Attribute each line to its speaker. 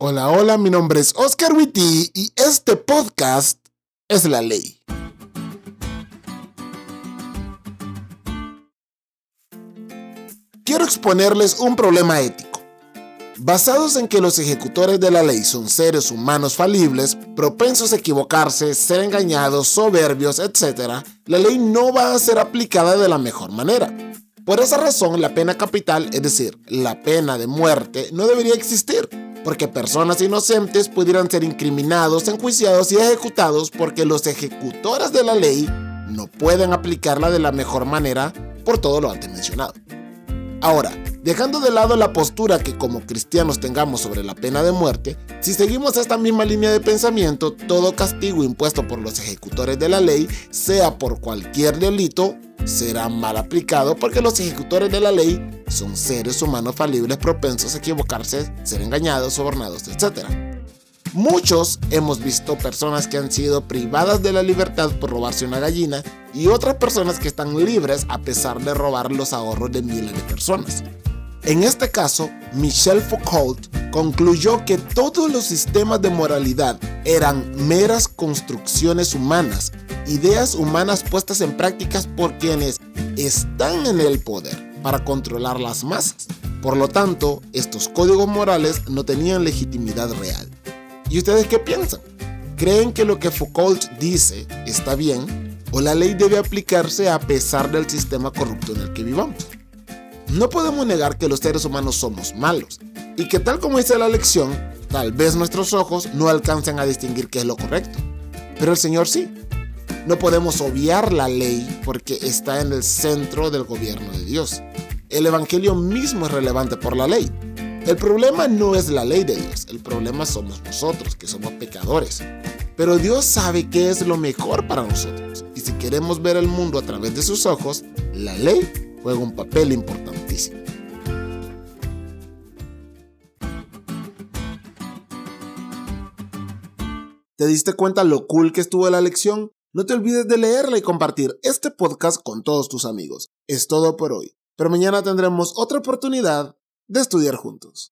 Speaker 1: Hola, hola, mi nombre es Oscar Witty y este podcast es la ley. Quiero exponerles un problema ético. Basados en que los ejecutores de la ley son seres humanos falibles, propensos a equivocarse, ser engañados, soberbios, etc., la ley no va a ser aplicada de la mejor manera. Por esa razón, la pena capital, es decir, la pena de muerte, no debería existir porque personas inocentes pudieran ser incriminados, enjuiciados y ejecutados porque los ejecutores de la ley no pueden aplicarla de la mejor manera por todo lo antes mencionado. Ahora, dejando de lado la postura que como cristianos tengamos sobre la pena de muerte, si seguimos esta misma línea de pensamiento, todo castigo impuesto por los ejecutores de la ley, sea por cualquier delito, será mal aplicado porque los ejecutores de la ley son seres humanos falibles propensos a equivocarse, ser engañados, sobornados, etc. Muchos hemos visto personas que han sido privadas de la libertad por robarse una gallina y otras personas que están libres a pesar de robar los ahorros de miles de personas. En este caso, Michel Foucault concluyó que todos los sistemas de moralidad eran meras construcciones humanas ideas humanas puestas en prácticas por quienes están en el poder para controlar las masas. Por lo tanto, estos códigos morales no tenían legitimidad real. ¿Y ustedes qué piensan? ¿Creen que lo que Foucault dice está bien o la ley debe aplicarse a pesar del sistema corrupto en el que vivamos? No podemos negar que los seres humanos somos malos y que tal como dice la lección, tal vez nuestros ojos no alcancen a distinguir qué es lo correcto. Pero el Señor sí. No podemos obviar la ley porque está en el centro del gobierno de Dios. El Evangelio mismo es relevante por la ley. El problema no es la ley de Dios, el problema somos nosotros, que somos pecadores. Pero Dios sabe qué es lo mejor para nosotros. Y si queremos ver el mundo a través de sus ojos, la ley juega un papel importantísimo. ¿Te diste cuenta lo cool que estuvo la lección? No te olvides de leerla y compartir este podcast con todos tus amigos. Es todo por hoy, pero mañana tendremos otra oportunidad de estudiar juntos.